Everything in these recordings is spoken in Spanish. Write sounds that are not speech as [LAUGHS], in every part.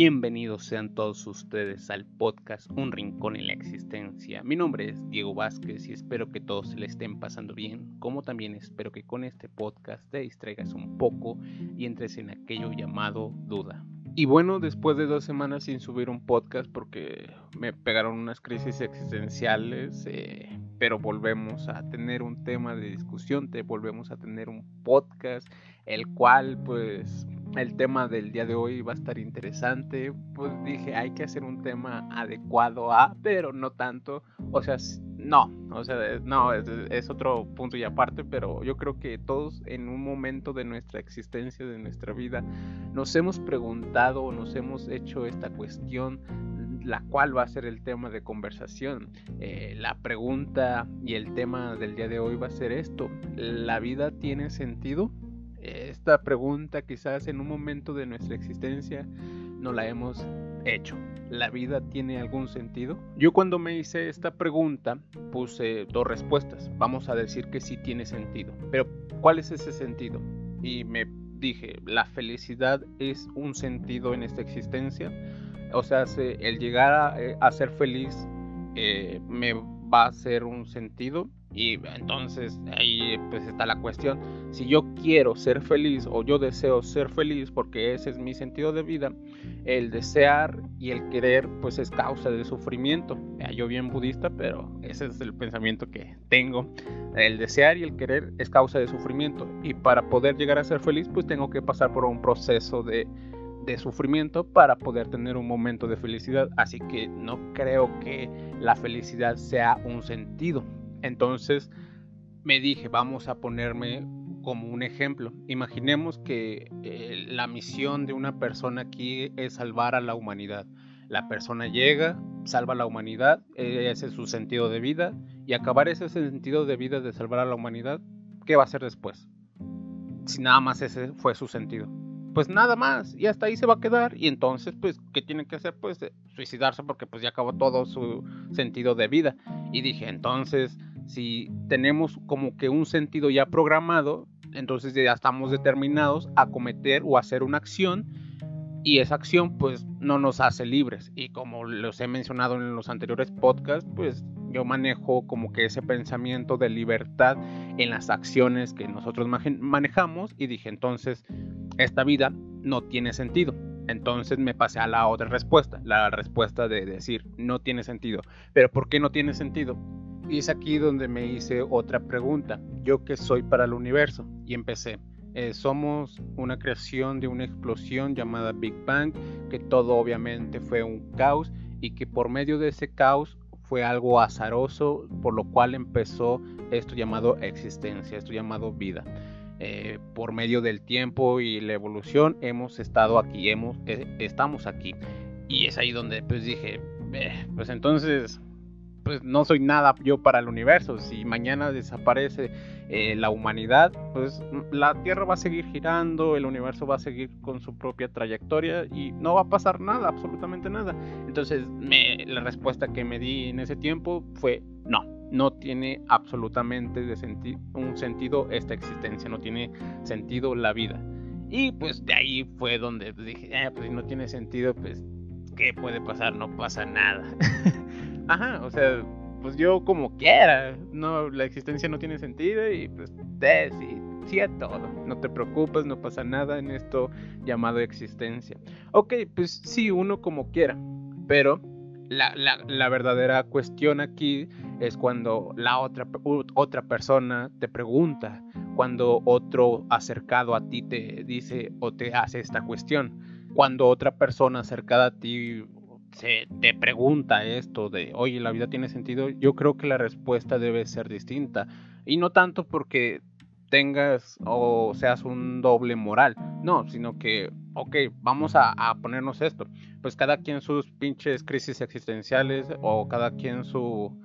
Bienvenidos sean todos ustedes al podcast Un Rincón en la Existencia. Mi nombre es Diego Vázquez y espero que todos se le estén pasando bien, como también espero que con este podcast te distraigas un poco y entres en aquello llamado duda. Y bueno, después de dos semanas sin subir un podcast porque me pegaron unas crisis existenciales, eh, pero volvemos a tener un tema de discusión, te volvemos a tener un podcast, el cual pues el tema del día de hoy va a estar interesante. Pues dije, hay que hacer un tema adecuado a, pero no tanto. O sea, no, o sea, no, es, otro punto y aparte, pero yo creo que todos en un momento de nuestra existencia, de nuestra vida, nos hemos preguntado o nos hemos hecho esta cuestión la cual va a ser el tema de conversación. Eh, la pregunta y el tema del día de hoy va a ser esto. ¿La vida tiene sentido? Esta pregunta quizás en un momento de nuestra existencia no la hemos hecho. ¿La vida tiene algún sentido? Yo cuando me hice esta pregunta puse dos respuestas. Vamos a decir que sí tiene sentido. Pero ¿cuál es ese sentido? Y me dije, la felicidad es un sentido en esta existencia. O sea, el llegar a, eh, ser feliz eh, me va a ser un sentido y entonces ahí pues está la cuestión. Si yo quiero ser feliz o yo deseo ser feliz porque ese es mi sentido de vida, el desear y el querer pues es causa de sufrimiento. Yo bien budista, pero ese es el pensamiento que tengo. El desear y el querer es causa de sufrimiento. Y para poder llegar a ser feliz pues tengo que pasar por un proceso de de sufrimiento para poder tener un momento de felicidad. Así que no creo que la felicidad sea un sentido. Entonces me dije, vamos a ponerme como un ejemplo. Imaginemos que eh, la misión de una persona aquí es salvar a la humanidad. La persona llega, salva a la humanidad, ese es su sentido de vida, y acabar ese sentido de vida de salvar a la humanidad, ¿qué va a hacer después? Si nada más ese fue su sentido pues nada más, y hasta ahí se va a quedar. Y entonces, pues, ¿qué tiene que hacer? Pues suicidarse porque pues ya acabó todo su sentido de vida. Y dije, entonces, si tenemos como que un sentido ya programado, entonces ya estamos determinados a cometer o hacer una acción y esa acción pues no nos hace libres y como los he mencionado en los anteriores podcasts pues yo manejo como que ese pensamiento de libertad en las acciones que nosotros manejamos y dije entonces esta vida no tiene sentido. Entonces me pasé a la otra respuesta, la respuesta de decir no tiene sentido. Pero ¿por qué no tiene sentido? Y es aquí donde me hice otra pregunta. ¿Yo qué soy para el universo? Y empecé. Eh, somos una creación de una explosión llamada Big Bang, que todo obviamente fue un caos y que por medio de ese caos fue algo azaroso, por lo cual empezó esto llamado existencia, esto llamado vida. Eh, por medio del tiempo y la evolución hemos estado aquí, eh, estamos aquí. Y es ahí donde pues dije, pues entonces pues no soy nada yo para el universo. Si mañana desaparece eh, la humanidad, pues la Tierra va a seguir girando, el universo va a seguir con su propia trayectoria y no va a pasar nada, absolutamente nada. Entonces la respuesta que me di en ese tiempo fue no no tiene absolutamente un sentido esta existencia, no tiene sentido la vida. Y pues de ahí fue donde dije, eh, pues si no tiene sentido, pues ¿qué puede pasar? No pasa nada. [LAUGHS] Ajá, o sea, pues yo como quiera, no, la existencia no tiene sentido y pues de, sí, sí a todo. No te preocupes, no pasa nada en esto llamado existencia. Ok, pues sí, uno como quiera, pero la, la, verdadera cuestión aquí es cuando la otra, otra persona te pregunta, cuando otro acercado a ti te dice o te hace esta cuestión, cuando otra persona acercada a ti se te pregunta esto de, oye, ¿la vida tiene sentido? Yo creo que la respuesta debe ser distinta. Y no tanto porque tengas o seas un doble moral, no, sino que, ok, vamos a, ponernos esto pues cada quien sus pinches crisis existenciales o cada quien su,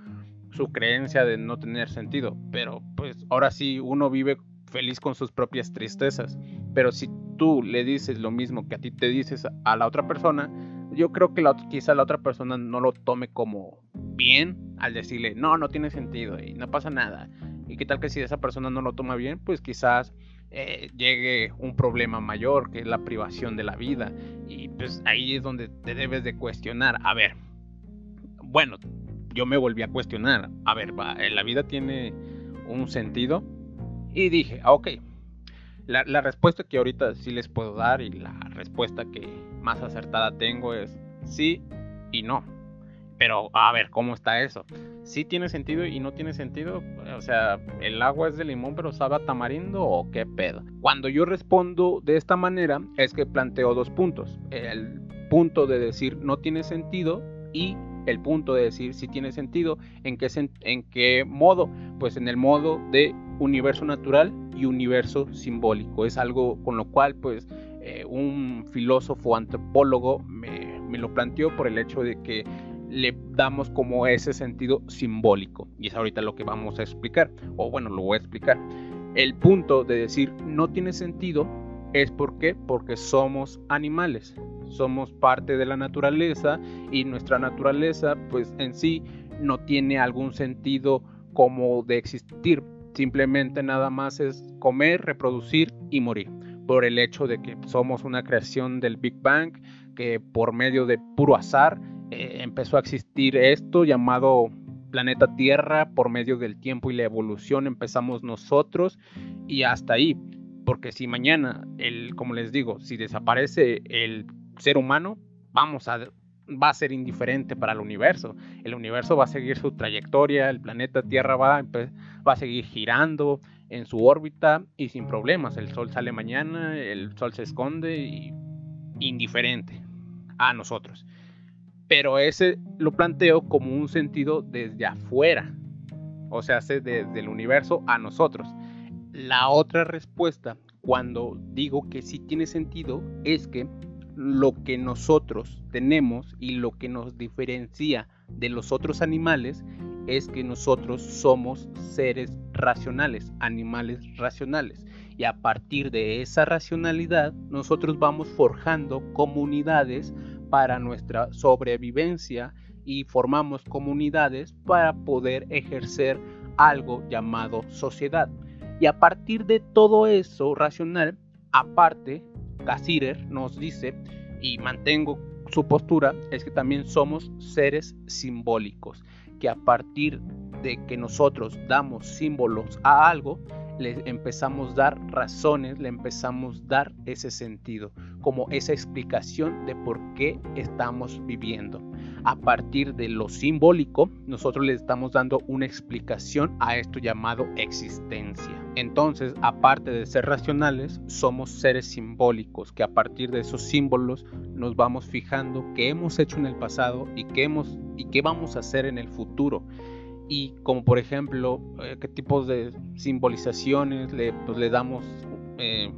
su creencia de no tener sentido. Pero pues ahora sí uno vive feliz con sus propias tristezas. Pero si tú le dices lo mismo que a ti te dices a la otra persona, yo creo que la, quizá la otra persona no lo tome como bien al decirle, no, no tiene sentido y no pasa nada. Y qué tal que si esa persona no lo toma bien, pues quizás eh, llegue un problema mayor que es la privación de la vida. Y pues ahí es donde te debes de cuestionar, a ver, bueno, yo me volví a cuestionar, a ver, eh, la vida tiene un sentido. Y dije, ah, ok, la, la respuesta que ahorita sí les puedo dar y la respuesta que más acertada tengo es sí y no. Pero a ver, ¿cómo está eso? ¿Sí tiene sentido y no tiene sentido? O sea, ¿el agua es de limón pero sabe a tamarindo o qué pedo? Cuando yo respondo de esta manera es que planteo dos puntos. El punto de decir no tiene sentido y el punto de decir si tiene sentido. ¿En qué, ¿En qué modo? Pues en el modo de universo natural y universo simbólico. Es algo con lo cual pues eh, un filósofo antropólogo me, me lo planteó por el hecho de que le damos como ese sentido simbólico. Y es ahorita lo que vamos a explicar, o bueno, lo voy a explicar. El punto de decir no tiene sentido es porque porque somos animales, somos parte de la naturaleza y nuestra naturaleza pues en sí no tiene algún sentido como de existir, simplemente nada más es comer, reproducir y morir por el hecho de que somos una creación del Big Bang que por medio de puro azar eh, empezó a existir esto llamado planeta Tierra por medio del tiempo y la evolución empezamos nosotros y hasta ahí porque si mañana el como les digo si desaparece el ser humano vamos a va a ser indiferente para el universo. El universo va a seguir su trayectoria el planeta Tierra va va a seguir girando en su órbita y sin problemas. El sol sale mañana el sol se esconde y indiferente a nosotros pero ese lo planteo como un sentido desde afuera, o sea, desde el universo a nosotros. La otra respuesta, cuando digo que sí tiene sentido, es que lo que nosotros tenemos y lo que nos diferencia de los otros animales es que nosotros somos seres racionales, animales racionales. Y a partir de esa racionalidad, nosotros vamos forjando comunidades para nuestra sobrevivencia y formamos comunidades para poder ejercer algo llamado sociedad. Y a partir de todo eso racional, aparte, Casirer nos dice, y mantengo su postura, es que también somos seres simbólicos, que a partir de que nosotros damos símbolos a algo, le empezamos a dar razones, le empezamos a dar ese sentido, como esa explicación de por qué estamos viviendo. A partir de lo simbólico, nosotros le estamos dando una explicación a esto llamado existencia. Entonces, aparte de ser racionales, somos seres simbólicos, que a partir de esos símbolos nos vamos fijando qué hemos hecho en el pasado y qué, y qué vamos a hacer en el futuro y como por ejemplo eh, qué tipos de simbolizaciones le, pues, damos eh,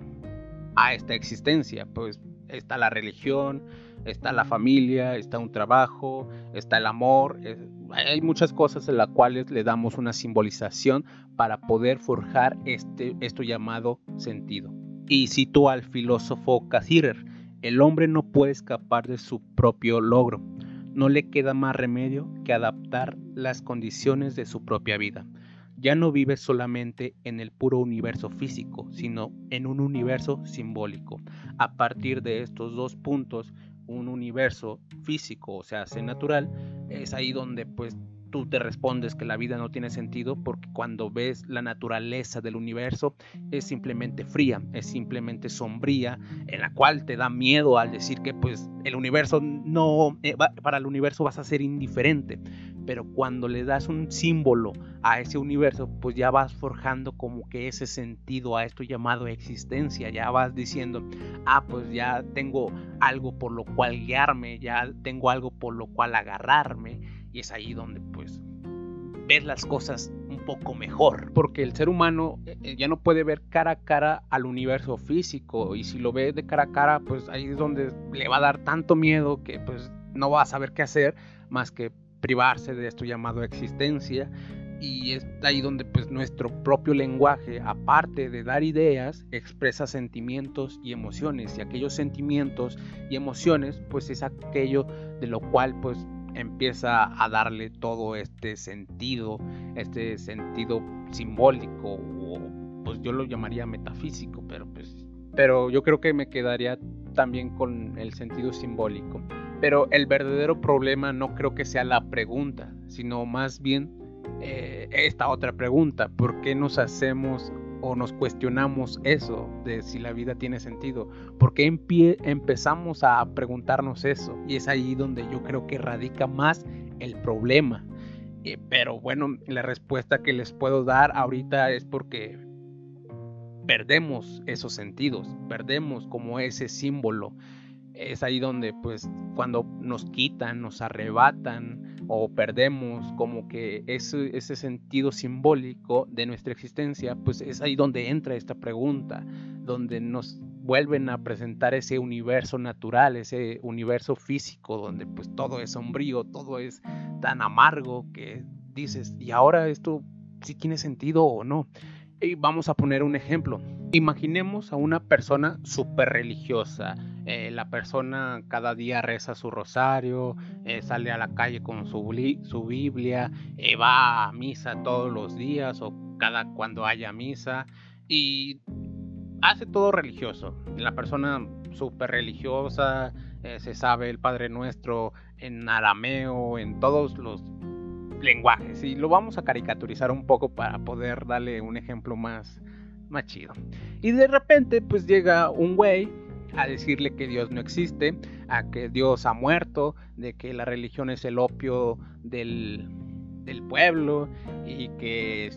a esta existencia. Pues está la religión, está la familia, está un trabajo, está el amor. hay muchas cosas en las cuales le damos una simbolización para poder forjar este, esto llamado sentido. Y cito al filósofo Casirer, el hombre no puede escapar de su propio logro no le queda más remedio que adaptar las condiciones de su propia vida. Ya no vive solamente en el puro universo físico, sino en un universo simbólico. A partir de estos dos puntos, un universo físico, o sea, natural, es ahí donde pues tú te respondes que la vida no tiene sentido porque cuando ves la naturaleza del universo es simplemente fría, es simplemente sombría, en la cual te da miedo al decir que pues el universo no, eh, para el universo vas a ser indiferente, pero cuando le das un símbolo a ese universo, pues ya vas forjando como que ese sentido a esto llamado existencia, ya vas diciendo, ah, pues ya tengo algo por lo cual guiarme, ya tengo algo por lo cual agarrarme, y es ahí donde pues ves las cosas un poco mejor. Porque el ser humano eh, eh, ya no puede ver cara a cara al universo físico. Y si lo ve de cara a cara, pues ahí es donde le va a dar tanto miedo que pues no va a saber qué hacer más que privarse de esto llamado existencia. Y es ahí donde pues nuestro propio lenguaje, aparte de dar ideas, expresa sentimientos y emociones. Y aquellos sentimientos y emociones pues es aquello de lo cual pues empieza a darle todo este sentido, este sentido simbólico o pues yo lo llamaría metafísico, pero pues pero yo creo que me quedaría también con el sentido simbólico. Pero el verdadero problema no creo que sea la pregunta, sino más bien eh, esta otra pregunta, ¿por qué nos hacemos o nos cuestionamos eso de si la vida tiene sentido? ¿Por qué empezamos a preguntarnos eso? Y es ahí donde yo creo que radica más el problema. Eh, pero bueno, la respuesta que les puedo dar ahorita es porque perdemos esos sentidos, perdemos como ese símbolo. Es ahí donde pues cuando nos quitan, nos arrebatan o perdemos como que ese, ese sentido simbólico de nuestra existencia, pues es ahí donde entra esta pregunta, donde nos vuelven a presentar ese universo natural, ese universo físico, donde pues todo es sombrío, todo es tan amargo que dices, ¿y ahora esto sí tiene sentido o no? Y vamos a poner un ejemplo. Imaginemos a una persona súper religiosa. Eh, la persona cada día reza su rosario, eh, sale a la calle con su, su Biblia, eh, va a misa todos los días o cada cuando haya misa y hace todo religioso. La persona súper religiosa, se sabe el Padre Nuestro en arameo, en todos los lenguajes y lo vamos a caricaturizar un poco para poder darle un ejemplo más, más chido. Y de repente pues llega un güey a decirle que Dios no existe, a que Dios ha muerto, de que la religión es el opio del, del pueblo y que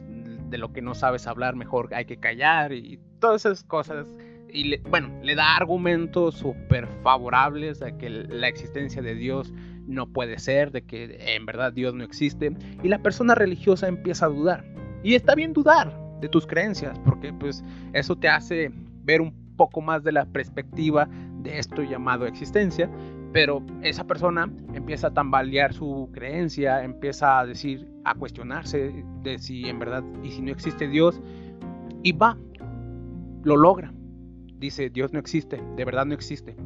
de lo que no sabes hablar mejor hay que callar y todas esas cosas. Y bueno, le da argumentos súper favorables a que la existencia de Dios no puede ser, de que en verdad Dios no existe, y la persona religiosa empieza a dudar. Y está bien dudar de tus creencias, porque pues eso te hace ver un poco más de la perspectiva de esto llamado existencia, pero esa persona empieza a tambalear su creencia, empieza a decir, a cuestionarse de si en verdad y si no existe Dios, y va, lo logra. Dice, Dios no existe, de verdad no existe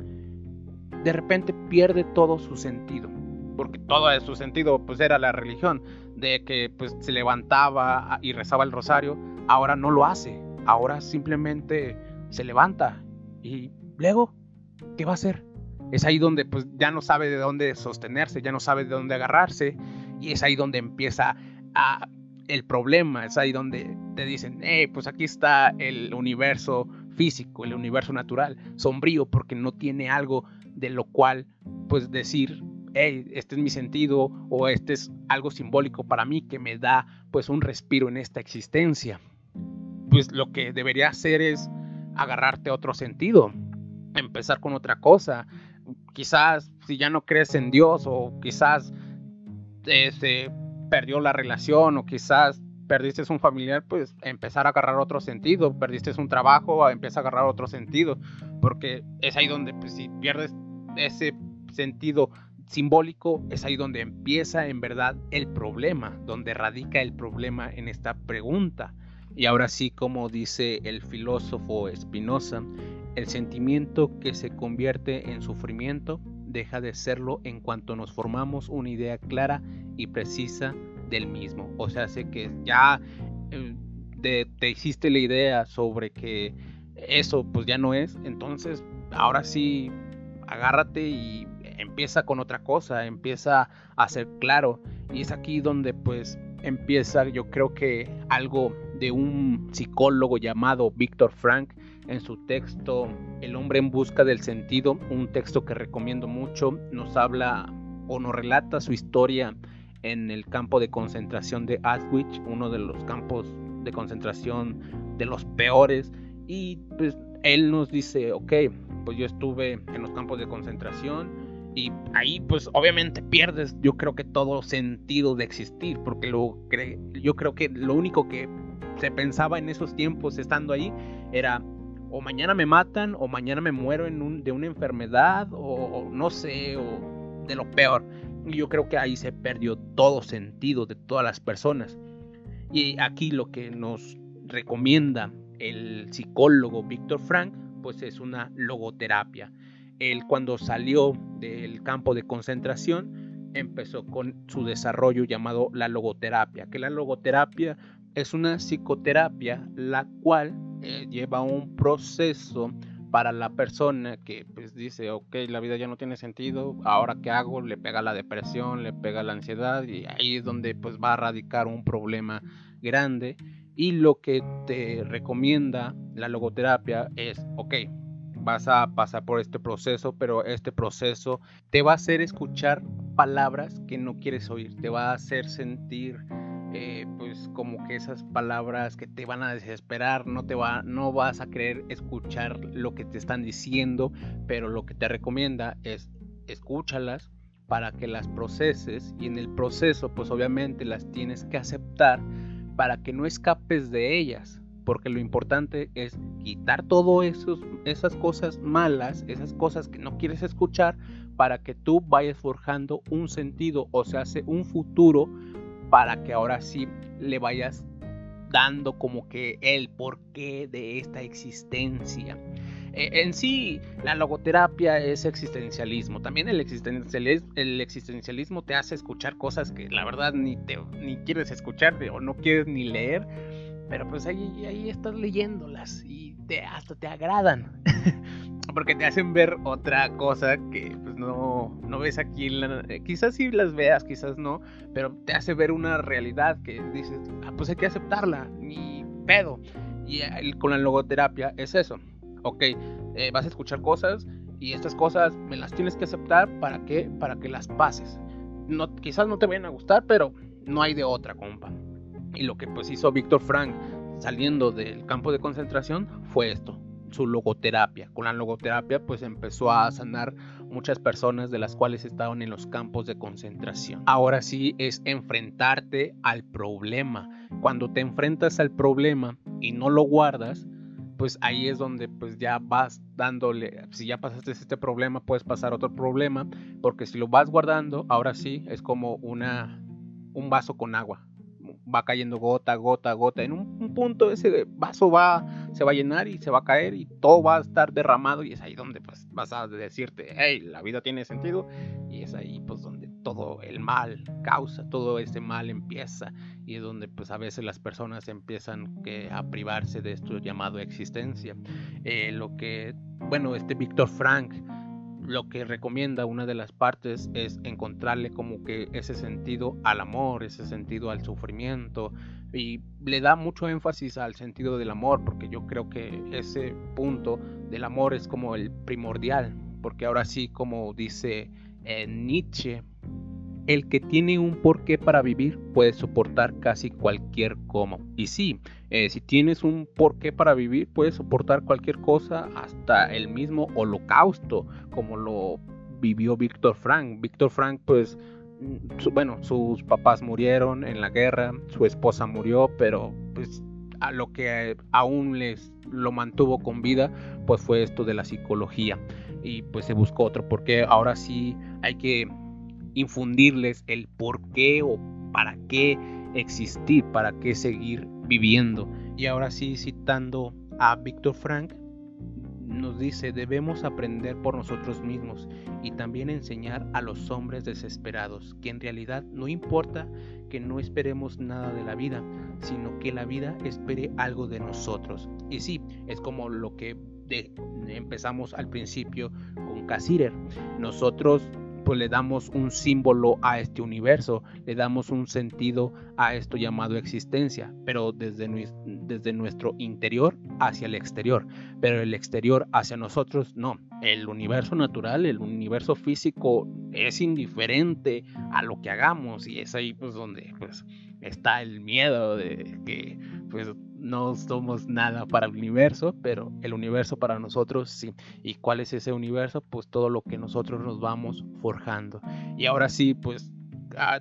de repente pierde todo su sentido. Porque todo su sentido pues era la religión, de que pues se levantaba y rezaba el rosario, ahora no lo hace, ahora simplemente se levanta y luego, ¿qué va a hacer? Es ahí donde pues ya no sabe de dónde sostenerse, ya no sabe de dónde agarrarse y es ahí donde empieza a, el problema, es ahí donde te dicen, hey, pues aquí está el universo físico, el universo natural, sombrío porque no tiene algo de lo cual pues decir, hey, este es mi sentido o este es algo simbólico para mí que me da pues un respiro en esta existencia. Pues lo que debería hacer es agarrarte otro sentido, empezar con otra cosa. Quizás si ya no crees en Dios o quizás se perdió la relación o quizás perdiste un familiar, pues empezar a agarrar otro sentido, perdiste un trabajo, empieza a agarrar otro sentido, porque es ahí donde pues, si pierdes ese sentido simbólico, es ahí donde empieza en verdad el problema, donde radica el problema en esta pregunta. Y ahora sí, como dice el filósofo Spinoza, el sentimiento que se convierte en sufrimiento deja de serlo en cuanto nos formamos una idea clara y precisa del mismo. O sea, sé que ya eh, te hiciste la idea sobre que eso pues ya no es, entonces ahora sí agárrate y empieza con otra cosa, empieza a ser claro. Y es aquí donde pues empieza yo creo que algo de un psicólogo llamado Víctor Frank en su texto El hombre en busca del sentido, un texto que recomiendo mucho, nos habla o nos relata su historia en el campo de concentración de Auschwitz, uno de los campos de concentración de los peores. Y pues él nos dice, ok, pues yo estuve en los campos de concentración y ahí pues obviamente pierdes yo creo que todo sentido de existir, porque lo yo creo que lo único que se pensaba en esos tiempos estando ahí era o mañana me matan o mañana me muero de una enfermedad o no sé, o de lo peor. Y yo creo que ahí se perdió todo sentido de todas las personas. Y aquí lo que nos recomienda el psicólogo Víctor Frank, pues es una logoterapia. Él cuando salió del campo de concentración, empezó con su desarrollo llamado la logoterapia, que la logoterapia es una psicoterapia la cual eh, lleva un proceso para la persona que pues dice, ok, la vida ya no tiene sentido, ahora qué hago, le pega la depresión, le pega la ansiedad y ahí es donde pues va a radicar un problema grande y lo que te recomienda la logoterapia es, ok, vas a pasar por este proceso, pero este proceso te va a hacer escuchar palabras que no quieres oír, te va a hacer sentir eh, pues como que esas palabras que te van a desesperar, no te va, no vas a querer escuchar lo que te están diciendo, pero lo que te recomienda es escúchalas para que las proceses y en el proceso pues obviamente las tienes que aceptar para que no escapes de ellas, porque lo importante es quitar todo esos esas cosas malas, esas cosas que no quieres escuchar para que tú vayas forjando un sentido o se hace un futuro para que ahora sí le vayas dando como que el porqué de esta existencia. E, en sí, la logoterapia es existencialismo. También el existencialismo, el existencialismo te hace escuchar cosas que la verdad ni, te, ni quieres escuchar o no quieres ni leer. Pero pues ahí, ahí estás leyéndolas y te, hasta te agradan. [LAUGHS] porque te hacen ver otra cosa que pues no, no ves aquí. Eh, quizás sí las veas, quizás no, pero te hace ver una realidad que dices, ah, pues hay que aceptarla, ni pedo. Y con la logoterapia es eso. Ok, eh, vas a escuchar cosas y estas cosas me las tienes que aceptar para que, para que las pases. Quizás no te vayan a gustar, pero no hay de otra, compa. Y lo que pues hizo Víctor Frank saliendo del campo de concentración fue esto su logoterapia. Con la logoterapia pues empezó a sanar muchas personas de las cuales estaban en los campos de concentración. Ahora sí es enfrentarte al problema. Cuando te enfrentas al problema y no lo guardas, pues ahí es donde pues ya vas dándole, si ya pasaste este problema, puedes pasar otro problema, porque si lo vas guardando, ahora sí es como una un vaso con agua va cayendo gota, gota, gota. En un, punto ese vaso va, se va a llenar y se va a caer y todo va a estar derramado y es ahí donde pues vas a decirte, hey, la vida tiene sentido y es ahí pues donde todo el mal causa, todo ese mal empieza y es donde pues a veces las personas empiezan a privarse de esto llamado existencia. Eh, lo que, bueno, este Víctor Frank lo que recomienda una de las partes es encontrarle como que ese sentido al amor, ese sentido al sufrimiento y le da mucho énfasis al sentido del amor porque yo creo que ese punto del amor es como el primordial porque ahora sí como dice eh, Nietzsche el que tiene un porqué para vivir puede soportar casi cualquier cómo. Y sí, eh, si tienes un porqué para vivir, puedes soportar cualquier cosa, hasta el mismo holocausto, como lo vivió Víctor Frank. Víctor Frank, pues, bueno, sus papás murieron en la guerra, su esposa murió, pero pues a lo que aún les lo mantuvo con vida, pues fue esto de la psicología. Y pues se buscó otro, porque ahora sí hay que infundirles el por qué o para qué existir, para qué seguir viviendo. Y ahora sí, citando a Víctor Frank, nos dice, debemos aprender por nosotros mismos y también enseñar a los hombres desesperados que en realidad no importa que no esperemos nada de la vida, sino que la vida espere algo de nosotros. Y sí, es como lo que empezamos al principio con Casirer. Nosotros pues le damos un símbolo a este universo, le damos un sentido a esto llamado existencia, pero desde, desde nuestro interior hacia el exterior, pero el exterior hacia nosotros no. El universo natural, el universo físico es indiferente a lo que hagamos y es ahí pues donde pues está el miedo de que pues no somos nada para el universo, pero el universo para nosotros sí. ¿Y cuál es ese universo? Pues todo lo que nosotros nos vamos forjando. Y ahora sí, pues ah,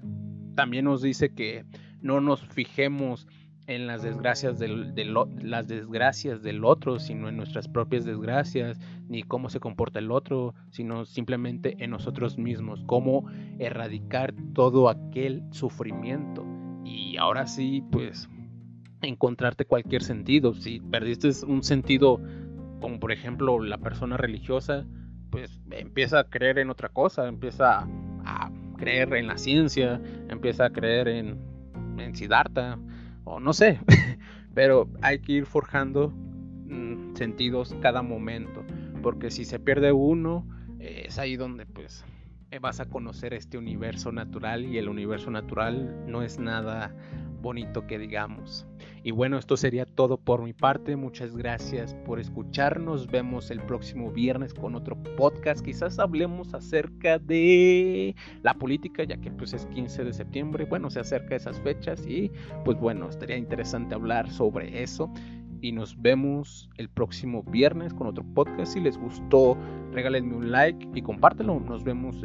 también nos dice que no nos fijemos en las desgracias del, las desgracias del otro, sino en nuestras propias desgracias, ni cómo se comporta el otro, sino simplemente en nosotros mismos, cómo erradicar todo aquel sufrimiento. Y ahora sí, pues encontrarte cualquier sentido. Si perdiste un sentido, como por ejemplo la persona religiosa, pues empieza a creer en otra cosa, empieza a creer en la ciencia, empieza a creer en, en Siddhartha, o no sé, [LAUGHS] pero hay que ir forjando mm, sentidos cada momento, porque si se pierde uno, es ahí donde pues vas a conocer este universo natural y el universo natural no es nada bonito que digamos. Y bueno, esto sería todo por mi parte. Muchas gracias por escucharnos. Vemos el próximo viernes con otro podcast. Quizás hablemos acerca de la política, ya que pues es 15 de septiembre. Bueno, se acerca esas fechas y pues bueno, estaría interesante hablar sobre eso. Y nos vemos el próximo viernes con otro podcast. Si les gustó, regálenme un like y compártelo. Nos vemos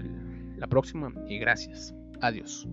la próxima y gracias. Adiós.